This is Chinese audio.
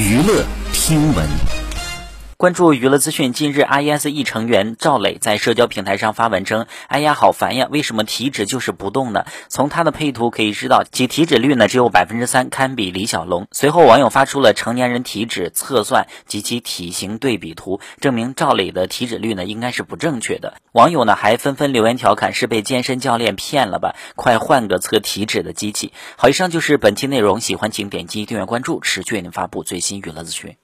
娱乐听闻。关注娱乐资讯，近日 ISE 成员赵磊在社交平台上发文称：“哎呀，好烦呀！为什么体脂就是不动呢？”从他的配图可以知道，其体脂率呢只有百分之三，堪比李小龙。随后，网友发出了成年人体脂测算及其体型对比图，证明赵磊的体脂率呢应该是不正确的。网友呢还纷纷留言调侃：“是被健身教练骗了吧？快换个测体脂的机器！”好，以上就是本期内容，喜欢请点击订阅关注，持续为您发布最新娱乐资讯。